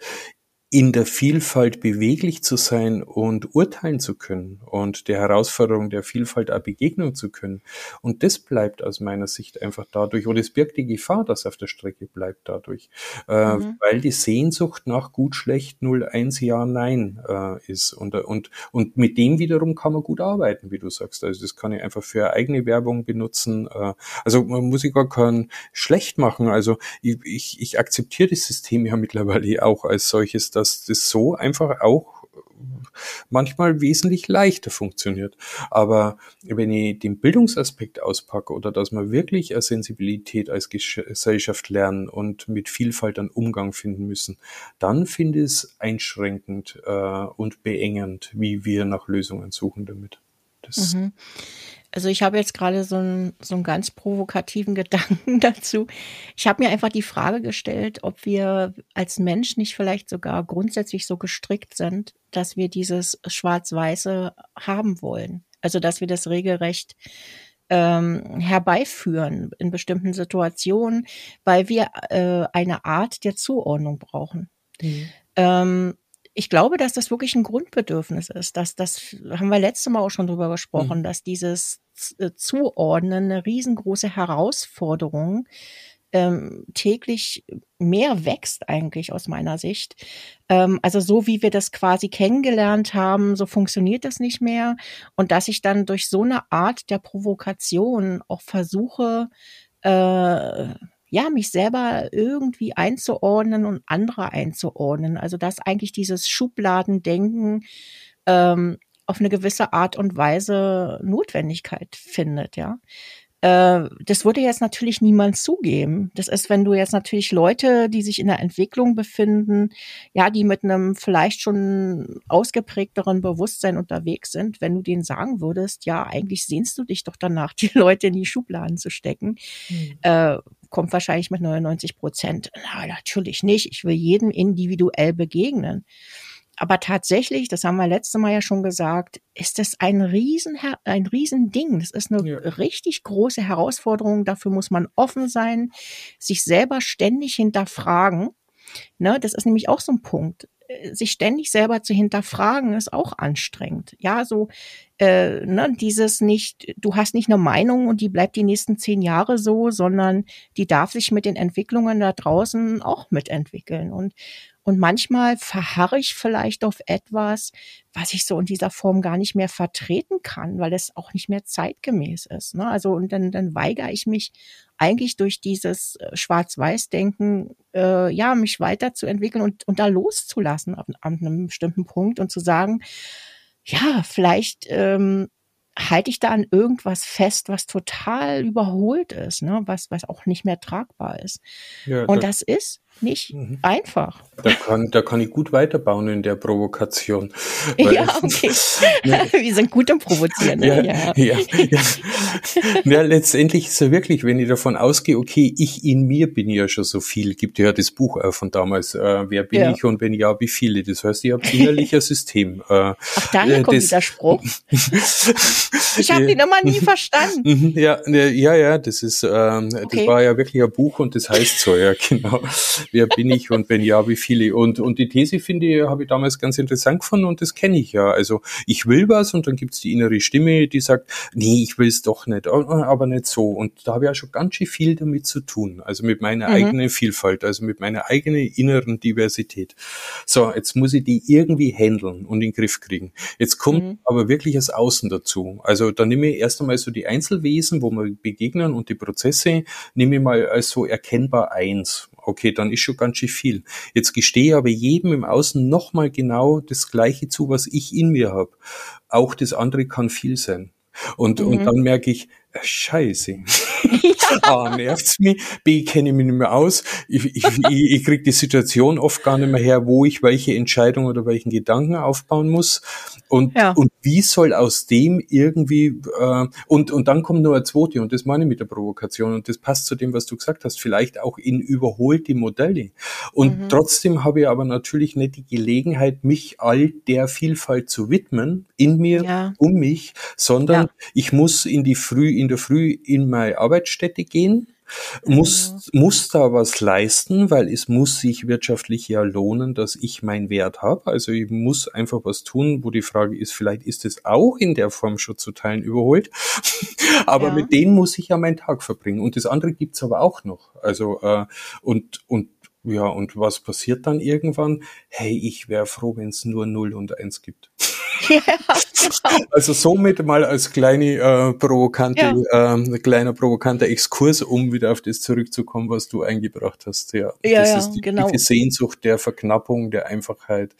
in der Vielfalt beweglich zu sein und urteilen zu können und der Herausforderung der Vielfalt auch begegnen zu können. Und das bleibt aus meiner Sicht einfach dadurch, oder es birgt die Gefahr, dass auf der Strecke bleibt dadurch, äh, mhm. weil die Sehnsucht nach gut, schlecht, 0, 1, ja, nein äh, ist. Und, und, und mit dem wiederum kann man gut arbeiten, wie du sagst. Also das kann ich einfach für eigene Werbung benutzen. Äh, also man muss ich gar keinen schlecht machen. Also ich, ich, ich akzeptiere das System ja mittlerweile auch als solches, dass das so einfach auch manchmal wesentlich leichter funktioniert. Aber wenn ich den Bildungsaspekt auspacke oder dass wir wirklich eine Sensibilität als Gesellschaft lernen und mit Vielfalt einen Umgang finden müssen, dann finde ich es einschränkend äh, und beengend, wie wir nach Lösungen suchen damit. Das mhm. Also ich habe jetzt gerade so einen, so einen ganz provokativen Gedanken dazu. Ich habe mir einfach die Frage gestellt, ob wir als Mensch nicht vielleicht sogar grundsätzlich so gestrickt sind, dass wir dieses Schwarz-Weiße haben wollen. Also dass wir das regelrecht ähm, herbeiführen in bestimmten Situationen, weil wir äh, eine Art der Zuordnung brauchen. Mhm. Ähm, ich glaube, dass das wirklich ein Grundbedürfnis ist. Dass das haben wir letzte Mal auch schon drüber gesprochen, mhm. dass dieses Zuordnen eine riesengroße Herausforderung ähm, täglich mehr wächst eigentlich aus meiner Sicht. Ähm, also so wie wir das quasi kennengelernt haben, so funktioniert das nicht mehr. Und dass ich dann durch so eine Art der Provokation auch versuche, äh, ja, mich selber irgendwie einzuordnen und andere einzuordnen. Also dass eigentlich dieses Schubladendenken ähm, auf eine gewisse Art und Weise Notwendigkeit findet, ja. Äh, das würde jetzt natürlich niemand zugeben. Das ist, wenn du jetzt natürlich Leute, die sich in der Entwicklung befinden, ja, die mit einem vielleicht schon ausgeprägteren Bewusstsein unterwegs sind, wenn du denen sagen würdest, ja, eigentlich sehnst du dich doch danach, die Leute in die Schubladen zu stecken, mhm. äh, kommt wahrscheinlich mit 99 Prozent. Na, natürlich nicht. Ich will jedem individuell begegnen. Aber tatsächlich, das haben wir letzte Mal ja schon gesagt, ist das ein riesen, ein riesen Ding. Das ist eine ja. richtig große Herausforderung. Dafür muss man offen sein, sich selber ständig hinterfragen. Ne, das ist nämlich auch so ein Punkt. Äh, sich ständig selber zu hinterfragen ist auch anstrengend. Ja, so äh, ne, dieses nicht, du hast nicht eine Meinung und die bleibt die nächsten zehn Jahre so, sondern die darf sich mit den Entwicklungen da draußen auch mitentwickeln. Und und manchmal verharre ich vielleicht auf etwas, was ich so in dieser Form gar nicht mehr vertreten kann, weil es auch nicht mehr zeitgemäß ist. Ne? Also und dann, dann weigere ich mich eigentlich durch dieses äh, Schwarz-Weiß-Denken, äh, ja, mich weiterzuentwickeln und, und da loszulassen ab, ab einem bestimmten Punkt und zu sagen, ja, vielleicht ähm, halte ich da an irgendwas fest, was total überholt ist, ne? was, was auch nicht mehr tragbar ist. Ja, und das, das ist nicht mhm. einfach. Da kann, da kann ich gut weiterbauen in der Provokation. Ja, okay. Wir sind gut im Provozieren. Ne? Ja, ja. Ja, ja. letztendlich ist ja wirklich, wenn ich davon ausgehe, okay, ich in mir bin ja schon so viel, gibt ja das Buch von damals, äh, wer bin ja. ich und wenn ja, wie viele. Das heißt, ich habe innerlich ein System. Äh, Ach, daher äh, kommt dieser Spruch. ich habe den immer nie verstanden. Mhm, ja, ja, ja, das ist, ähm, okay. das war ja wirklich ein Buch und das heißt so, ja, genau wer bin ich und wenn ja, wie viele. Und, und die These finde ich, habe ich damals ganz interessant gefunden und das kenne ich ja. Also ich will was und dann gibt's die innere Stimme, die sagt, nee, ich will es doch nicht, aber nicht so. Und da habe ich ja schon ganz schön viel damit zu tun. Also mit meiner mhm. eigenen Vielfalt, also mit meiner eigenen inneren Diversität. So, jetzt muss ich die irgendwie handeln und in den Griff kriegen. Jetzt kommt mhm. aber wirklich das Außen dazu. Also da nehme ich erst einmal so die Einzelwesen, wo wir begegnen und die Prozesse, nehme ich mal als so erkennbar eins okay, dann ist schon ganz schön viel. Jetzt gestehe ich aber jedem im Außen nochmal genau das Gleiche zu, was ich in mir habe. Auch das andere kann viel sein. Und, mhm. und dann merke ich, Scheiße. A, nervt's mich, B, kenne ich mich nicht mehr aus, ich, ich, ich, ich kriege die Situation oft gar nicht mehr her, wo ich welche Entscheidung oder welchen Gedanken aufbauen muss und, ja. und wie soll aus dem irgendwie, äh, und, und dann kommt nur ein zweite und das meine ich mit der Provokation und das passt zu dem, was du gesagt hast, vielleicht auch in überholte Modelle. Und mhm. trotzdem habe ich aber natürlich nicht die Gelegenheit, mich all der Vielfalt zu widmen, in mir, ja. um mich, sondern ja. ich muss in die Früh, in der Früh in meine Arbeitsstätte gehen, muss, genau. muss da was leisten, weil es muss sich wirtschaftlich ja lohnen, dass ich meinen Wert habe. Also ich muss einfach was tun, wo die Frage ist, vielleicht ist es auch in der Form schon zu Teilen überholt. aber ja. mit denen muss ich ja meinen Tag verbringen. Und das andere gibt's aber auch noch. Also äh, und, und ja, und was passiert dann irgendwann? Hey, ich wäre froh, wenn es nur 0 und 1 gibt. Ja, genau. Also somit mal als kleine äh, provokante, ja. ähm, kleiner provokanter Exkurs, um wieder auf das zurückzukommen, was du eingebracht hast. Ja, ja das ja, ist die genau. Sehnsucht der Verknappung, der Einfachheit,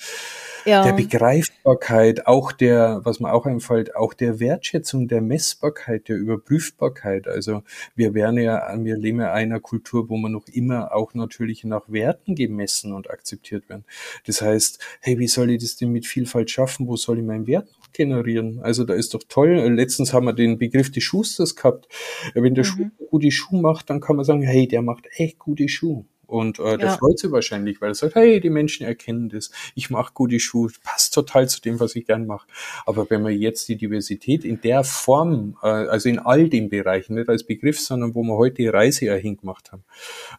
der Begreifbarkeit, auch der, was mir auch einfällt, auch der Wertschätzung, der Messbarkeit, der Überprüfbarkeit. Also wir werden ja, wir leben ja einer Kultur, wo man noch immer auch natürlich nach Werten gemessen und akzeptiert werden. Das heißt, hey, wie soll ich das denn mit Vielfalt schaffen? Wo soll ich meinen Wert generieren. Also da ist doch toll. Letztens haben wir den Begriff des Schusters gehabt. Wenn der mhm. Schuh gute Schuh macht, dann kann man sagen, hey, der macht echt gute Schuhe. Und äh, der ja. freut sich wahrscheinlich, weil er sagt, hey, die Menschen erkennen das, ich mache gute Schuhe, passt total zu dem, was ich gern mache. Aber wenn wir jetzt die Diversität in der Form, äh, also in all den Bereichen, nicht als Begriff, sondern wo wir heute die Reise ja hingemacht haben,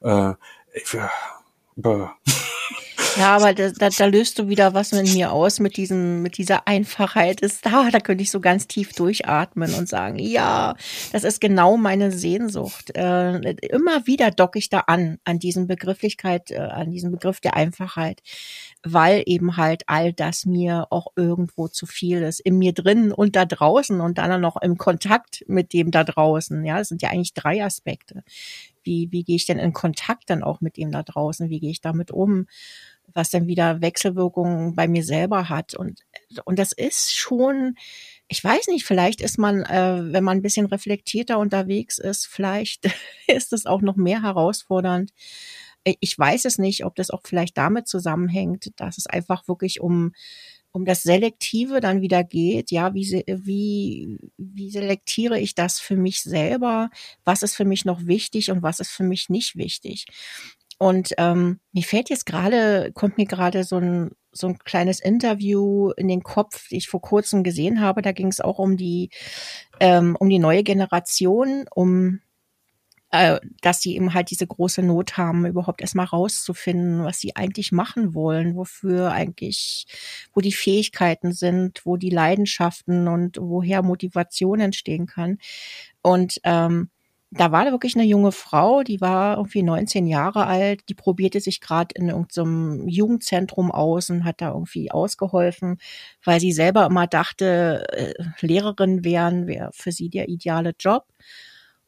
äh, ich, äh, Ja, aber da, da, da löst du wieder was mit mir aus, mit diesem, mit dieser Einfachheit. Ist da, da könnte ich so ganz tief durchatmen und sagen, ja, das ist genau meine Sehnsucht. Äh, immer wieder docke ich da an, an diesen Begrifflichkeit, äh, an diesem Begriff der Einfachheit, weil eben halt all das mir auch irgendwo zu viel ist. In mir drin und da draußen und dann noch im Kontakt mit dem da draußen. Ja, das sind ja eigentlich drei Aspekte. Wie, wie gehe ich denn in Kontakt dann auch mit dem da draußen? Wie gehe ich damit um? was dann wieder Wechselwirkungen bei mir selber hat. Und, und das ist schon, ich weiß nicht, vielleicht ist man, äh, wenn man ein bisschen reflektierter unterwegs ist, vielleicht ist es auch noch mehr herausfordernd. Ich weiß es nicht, ob das auch vielleicht damit zusammenhängt, dass es einfach wirklich um um das Selektive dann wieder geht, ja, wie, wie, wie selektiere ich das für mich selber? Was ist für mich noch wichtig und was ist für mich nicht wichtig? Und ähm, mir fällt jetzt gerade, kommt mir gerade so ein, so ein kleines Interview in den Kopf, die ich vor kurzem gesehen habe. Da ging es auch um die, ähm, um die neue Generation, um äh, dass sie eben halt diese große Not haben, überhaupt erstmal rauszufinden, was sie eigentlich machen wollen, wofür eigentlich, wo die Fähigkeiten sind, wo die Leidenschaften und woher Motivation entstehen kann. Und ähm, da war da wirklich eine junge Frau, die war irgendwie 19 Jahre alt, die probierte sich gerade in irgendeinem Jugendzentrum aus und hat da irgendwie ausgeholfen, weil sie selber immer dachte, äh, Lehrerin wären, wäre für sie der ideale Job.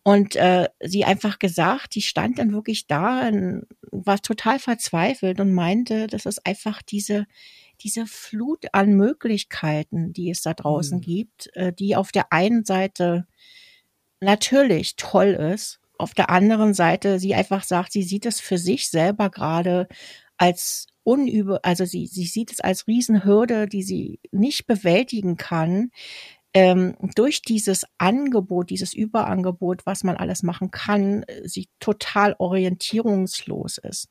Und äh, sie einfach gesagt, die stand dann wirklich da, und war total verzweifelt und meinte, das ist einfach diese, diese Flut an Möglichkeiten, die es da draußen mhm. gibt, äh, die auf der einen Seite natürlich toll ist. Auf der anderen Seite, sie einfach sagt, sie sieht es für sich selber gerade als unübe, also sie, sie sieht es als Riesenhürde, die sie nicht bewältigen kann, ähm, durch dieses Angebot, dieses Überangebot, was man alles machen kann, sie total orientierungslos ist.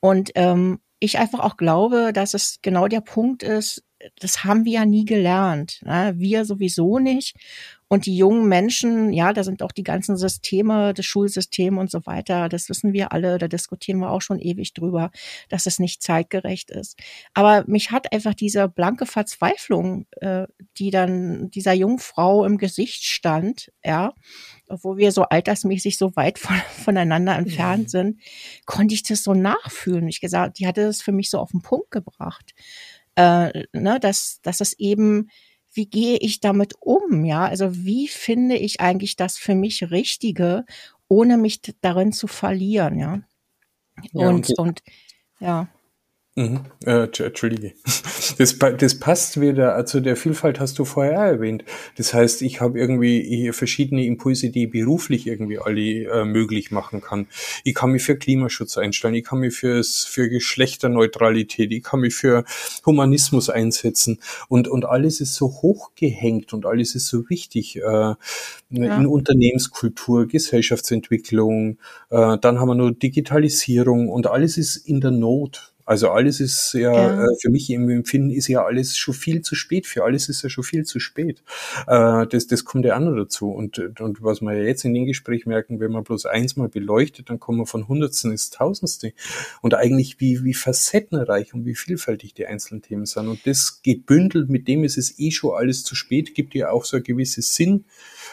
Und ähm, ich einfach auch glaube, dass es genau der Punkt ist, das haben wir ja nie gelernt. Ne? Wir sowieso nicht. Und die jungen Menschen, ja, da sind auch die ganzen Systeme, das Schulsystem und so weiter, das wissen wir alle, da diskutieren wir auch schon ewig drüber, dass es nicht zeitgerecht ist. Aber mich hat einfach diese blanke Verzweiflung, äh, die dann dieser jungen Frau im Gesicht stand, ja, obwohl wir so altersmäßig so weit von, voneinander entfernt sind, konnte ich das so nachfühlen. Ich gesagt, die hatte es für mich so auf den Punkt gebracht, äh, ne, dass, dass es eben wie gehe ich damit um? Ja, also wie finde ich eigentlich das für mich Richtige, ohne mich darin zu verlieren? Ja, ja und, und, und ja. Mhm. Äh, Entschuldige. Das, das passt wieder zu der Vielfalt, hast du vorher erwähnt. Das heißt, ich habe irgendwie verschiedene Impulse, die beruflich irgendwie alle äh, möglich machen kann. Ich kann mich für Klimaschutz einstellen, ich kann mich fürs, für Geschlechterneutralität, ich kann mich für Humanismus einsetzen und, und alles ist so hochgehängt und alles ist so wichtig äh, ja. in Unternehmenskultur, Gesellschaftsentwicklung, äh, dann haben wir nur Digitalisierung und alles ist in der Not. Also alles ist ja, ja. Äh, für mich im Empfinden ist ja alles schon viel zu spät. Für alles ist ja schon viel zu spät. Äh, das, das kommt ja auch noch dazu. Und, und was wir ja jetzt in dem Gespräch merken, wenn man bloß eins mal beleuchtet, dann kommen wir von Hundertsten ins Tausendste. Und eigentlich wie, wie facettenreich und wie vielfältig die einzelnen Themen sind. Und das gebündelt mit dem ist es eh schon alles zu spät, gibt ja auch so eine gewisse Sinn.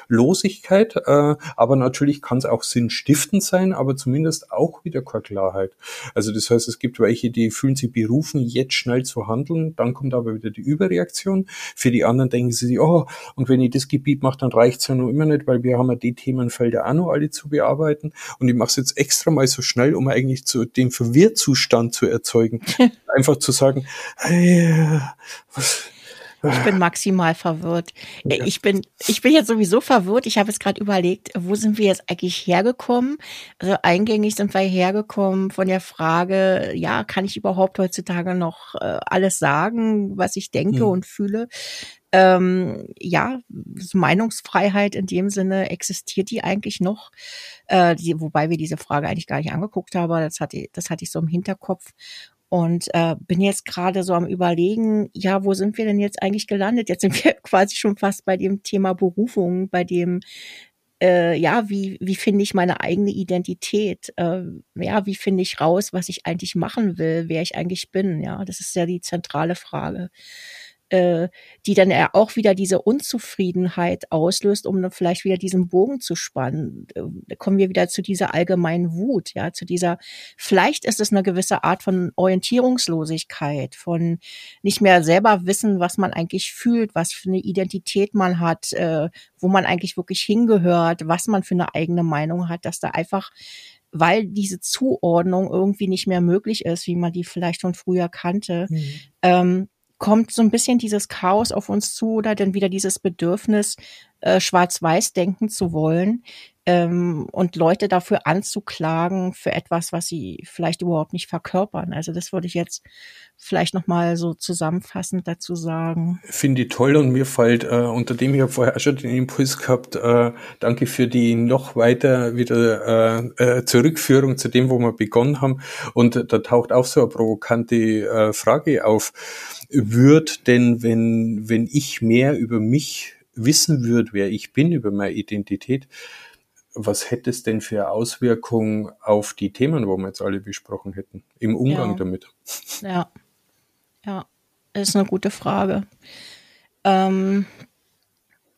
Losigkeit, äh, aber natürlich kann es auch sinnstiftend sein, aber zumindest auch wieder keine Klarheit. Also das heißt, es gibt welche, die fühlen sich berufen, jetzt schnell zu handeln, dann kommt aber wieder die Überreaktion. Für die anderen denken sie sich, oh, und wenn ich das Gebiet mache, dann reicht's ja noch immer nicht, weil wir haben ja die Themenfelder auch noch alle zu bearbeiten und ich mache es jetzt extra mal so schnell, um eigentlich zu den Verwirrzustand zu erzeugen. Einfach zu sagen, hey, was, ich bin maximal verwirrt. Ja. Ich bin, ich bin jetzt sowieso verwirrt. Ich habe jetzt gerade überlegt, wo sind wir jetzt eigentlich hergekommen? Also eingängig sind wir hergekommen von der Frage, ja, kann ich überhaupt heutzutage noch äh, alles sagen, was ich denke hm. und fühle? ähm, ja, Meinungsfreiheit in dem Sinne, existiert die eigentlich noch? Äh, die, wobei wir diese Frage eigentlich gar nicht angeguckt haben, das hatte, das hatte ich so im Hinterkopf. Und äh, bin jetzt gerade so am überlegen, ja, wo sind wir denn jetzt eigentlich gelandet? Jetzt sind wir quasi schon fast bei dem Thema Berufung, bei dem, äh, ja, wie, wie finde ich meine eigene Identität? Äh, ja, wie finde ich raus, was ich eigentlich machen will, wer ich eigentlich bin? Ja, das ist ja die zentrale Frage äh, die dann ja auch wieder diese Unzufriedenheit auslöst, um dann vielleicht wieder diesen Bogen zu spannen. Äh, da kommen wir wieder zu dieser allgemeinen Wut, ja, zu dieser, vielleicht ist es eine gewisse Art von Orientierungslosigkeit, von nicht mehr selber wissen, was man eigentlich fühlt, was für eine Identität man hat, äh, wo man eigentlich wirklich hingehört, was man für eine eigene Meinung hat, dass da einfach weil diese Zuordnung irgendwie nicht mehr möglich ist, wie man die vielleicht von früher kannte, mhm. ähm, kommt so ein bisschen dieses Chaos auf uns zu oder dann wieder dieses Bedürfnis, äh, schwarz-weiß denken zu wollen ähm, und Leute dafür anzuklagen für etwas, was sie vielleicht überhaupt nicht verkörpern. Also das würde ich jetzt vielleicht nochmal so zusammenfassend dazu sagen. Finde ich toll und mir fällt, äh, unter dem ich habe vorher schon den Impuls gehabt, äh, danke für die noch weiter wieder äh, äh, Zurückführung zu dem, wo wir begonnen haben. Und da taucht auch so eine provokante äh, Frage auf wird denn, wenn, wenn ich mehr über mich wissen würde, wer ich bin, über meine Identität, was hätte es denn für Auswirkungen auf die Themen, wo wir jetzt alle besprochen hätten, im Umgang ja. damit? Ja, ja, ist eine gute Frage. Ähm,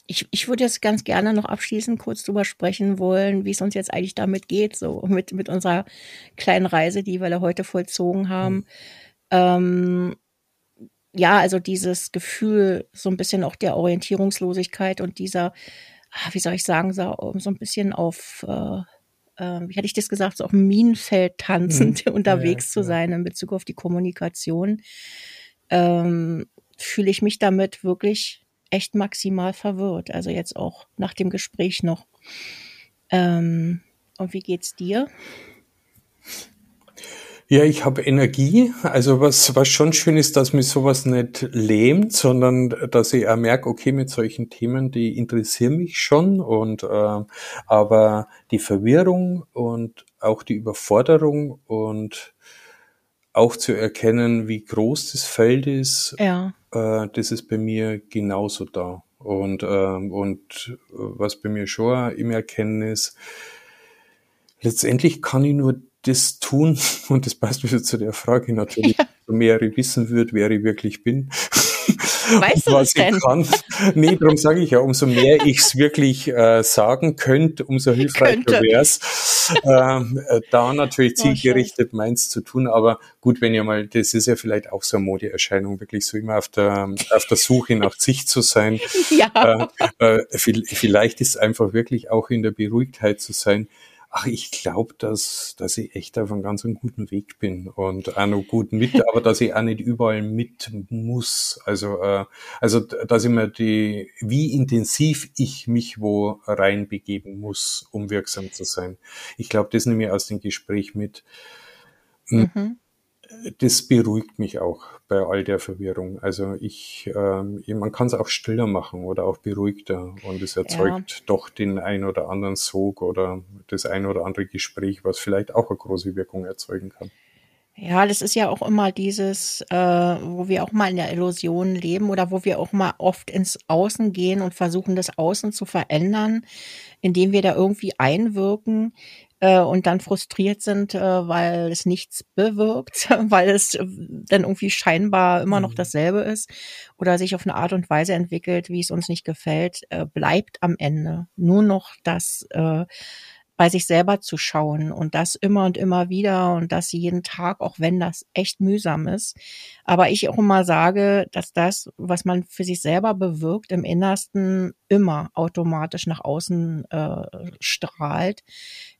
ich, ich würde jetzt ganz gerne noch abschließend kurz drüber sprechen wollen, wie es uns jetzt eigentlich damit geht, so mit, mit unserer kleinen Reise, die wir da heute vollzogen haben. Mhm. Ähm, ja, also dieses Gefühl so ein bisschen auch der Orientierungslosigkeit und dieser, wie soll ich sagen, so, so ein bisschen auf, äh, äh, wie hatte ich das gesagt, so auf dem Minenfeld tanzend mhm. unterwegs ja, zu sein in Bezug auf die Kommunikation, ähm, fühle ich mich damit wirklich echt maximal verwirrt. Also jetzt auch nach dem Gespräch noch. Ähm, und wie geht's dir? Ja, ich habe Energie. Also was, was schon schön ist, dass mich sowas nicht lähmt, sondern dass ich auch merke, okay, mit solchen Themen, die interessieren mich schon. Und äh, aber die Verwirrung und auch die Überforderung und auch zu erkennen, wie groß das Feld ist, ja. äh, das ist bei mir genauso da. Und, äh, und was bei mir schon im Erkennen ist, letztendlich kann ich nur das tun, und das passt wieder zu der Frage natürlich, ja. mehr ich wissen würde, wer ich wirklich bin. Weißt du was denn? Kann. Nee, darum sage ich ja, umso mehr ich es wirklich äh, sagen könnte, umso hilfreicher wäre es. Ähm, äh, da natürlich oh, zielgerichtet meins zu tun, aber gut, wenn ihr mal, das ist ja vielleicht auch so eine Modeerscheinung, wirklich so immer auf der, auf der Suche nach sich zu sein. Ja. Äh, äh, vielleicht ist einfach wirklich auch in der Beruhigtheit zu sein ach, ich glaube, dass, dass ich echt auf einem ganz guten Weg bin und auch noch gut mit, aber dass ich auch nicht überall mit muss. Also, äh, also, dass ich mir die, wie intensiv ich mich wo reinbegeben muss, um wirksam zu sein. Ich glaube, das nehme ich aus dem Gespräch mit. Mhm das beruhigt mich auch bei all der Verwirrung. Also ich, ähm, man kann es auch stiller machen oder auch beruhigter und es erzeugt ja. doch den ein oder anderen Sog oder das ein oder andere Gespräch, was vielleicht auch eine große Wirkung erzeugen kann. Ja, das ist ja auch immer dieses, äh, wo wir auch mal in der Illusion leben oder wo wir auch mal oft ins Außen gehen und versuchen, das Außen zu verändern, indem wir da irgendwie einwirken äh, und dann frustriert sind, äh, weil es nichts bewirkt, weil es äh, dann irgendwie scheinbar immer noch mhm. dasselbe ist oder sich auf eine Art und Weise entwickelt, wie es uns nicht gefällt, äh, bleibt am Ende nur noch das äh, bei sich selber zu schauen und das immer und immer wieder und das jeden Tag, auch wenn das echt mühsam ist. Aber ich auch immer sage, dass das, was man für sich selber bewirkt, im Innersten immer automatisch nach außen äh, strahlt.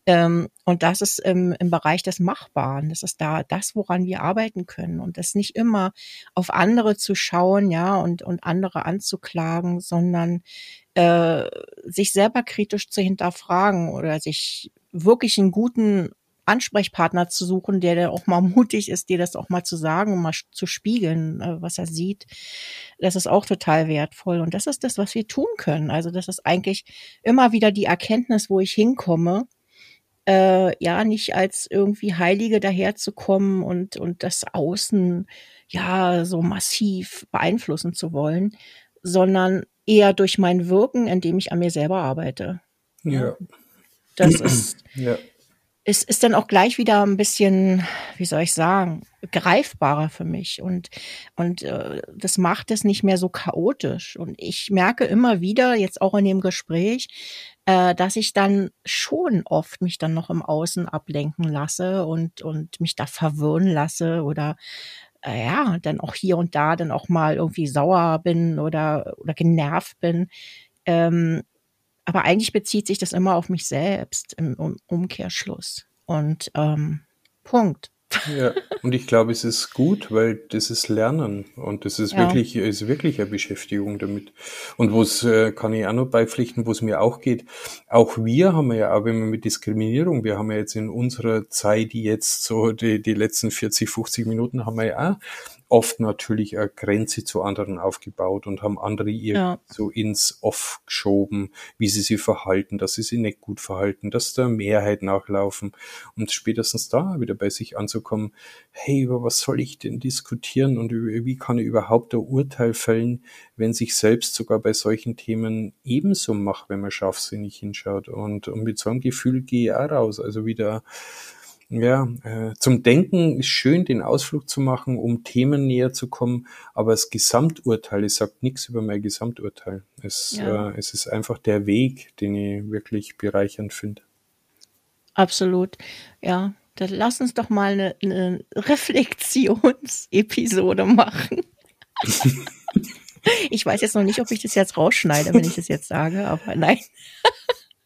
Ähm, und das ist im, im Bereich des Machbaren. Das ist da das, woran wir arbeiten können. Und das nicht immer auf andere zu schauen, ja, und, und andere anzuklagen, sondern äh, sich selber kritisch zu hinterfragen oder sich wirklich einen guten Ansprechpartner zu suchen, der, der auch mal mutig ist, dir das auch mal zu sagen mal zu spiegeln, äh, was er sieht. Das ist auch total wertvoll. Und das ist das, was wir tun können. Also das ist eigentlich immer wieder die Erkenntnis, wo ich hinkomme. Äh, ja, nicht als irgendwie Heilige daherzukommen und, und das Außen ja so massiv beeinflussen zu wollen, sondern eher durch mein Wirken, indem ich an mir selber arbeite. Ja. Das ist, ja. Ist, ist dann auch gleich wieder ein bisschen, wie soll ich sagen, greifbarer für mich und, und äh, das macht es nicht mehr so chaotisch. Und ich merke immer wieder, jetzt auch in dem Gespräch, äh, dass ich dann schon oft mich dann noch im Außen ablenken lasse und, und mich da verwirren lasse oder äh, ja, dann auch hier und da dann auch mal irgendwie sauer bin oder, oder genervt bin. Ähm, aber eigentlich bezieht sich das immer auf mich selbst im Umkehrschluss. Und ähm, Punkt. Ja, und ich glaube, es ist gut, weil das ist Lernen und das ist ja. wirklich, ist wirklich eine Beschäftigung damit. Und wo es, äh, kann ich auch noch beipflichten, wo es mir auch geht, auch wir haben ja auch, wenn wir mit Diskriminierung, wir haben ja jetzt in unserer Zeit jetzt so die, die letzten 40, 50 Minuten haben wir ja auch oft natürlich eine Grenze zu anderen aufgebaut und haben andere ihr ja. so ins Off geschoben, wie sie sich verhalten, dass sie sich nicht gut verhalten, dass der Mehrheit nachlaufen. Und spätestens da wieder bei sich anzukommen, hey, über was soll ich denn diskutieren und wie kann ich überhaupt ein Urteil fällen, wenn sich selbst sogar bei solchen Themen ebenso macht, wenn man scharfsinnig hinschaut. Und, und mit so einem Gefühl gehe ich auch raus, also wieder ja, äh, zum Denken ist schön, den Ausflug zu machen, um Themen näher zu kommen, aber das Gesamturteil, es sagt nichts über mein Gesamturteil. Es, ja. äh, es ist einfach der Weg, den ich wirklich bereichernd finde. Absolut, ja. Dann lass uns doch mal eine, eine Reflexionsepisode machen. ich weiß jetzt noch nicht, ob ich das jetzt rausschneide, wenn ich das jetzt sage, aber nein.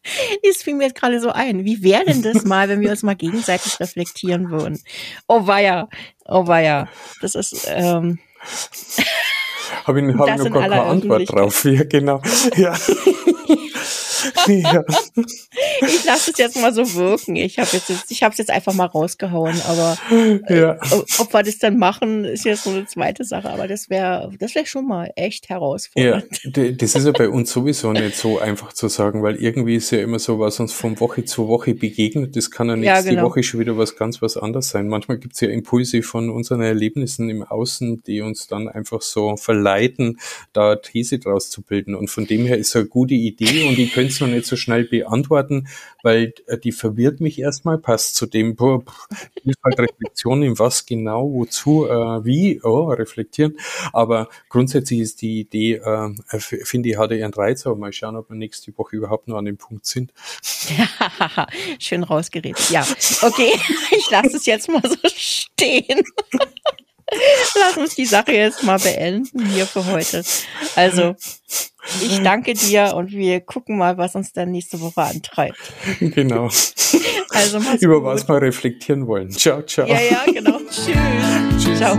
Das fiel mir jetzt gerade so ein. Wie wäre denn das mal, wenn wir uns mal gegenseitig reflektieren würden? Oh weia, oh weia. Das ist, ähm, habe ich, hab ich noch gar keine Antwort drauf. Ja, genau. Ja. ja. Ich lasse es jetzt mal so wirken. Ich habe jetzt, ich habe es jetzt einfach mal rausgehauen, aber äh, ja. ob wir das dann machen, ist jetzt so eine zweite Sache. Aber das wäre, das wäre schon mal echt herausfordernd. Ja, das ist ja bei uns sowieso nicht so einfach zu sagen, weil irgendwie ist ja immer so, was uns von Woche zu Woche begegnet. Das kann ja nächste ja, genau. Woche schon wieder was ganz was anderes sein. Manchmal gibt es ja Impulse von unseren Erlebnissen im Außen, die uns dann einfach so verleiten, da These draus zu bilden. Und von dem her ist eine gute Idee und ich könnte es noch nicht so schnell beantworten, weil äh, die verwirrt mich erstmal, passt zu dem, boah, halt Reflexion in was genau, wozu, äh, wie, oh, reflektieren. Aber grundsätzlich ist die Idee, äh, finde ich, hatte ihren Reiz, aber mal schauen, ob wir nächste Woche überhaupt noch an dem Punkt sind. Schön rausgeredet. Ja, okay, ich lasse es jetzt mal so stehen. Lass uns die Sache jetzt mal beenden hier für heute. Also, ich danke dir und wir gucken mal, was uns dann nächste Woche antreibt. Genau. Also, Über gut. was wir reflektieren wollen. Ciao, ciao. Ja, ja, genau. Tschüss. Tschüss. Ciao.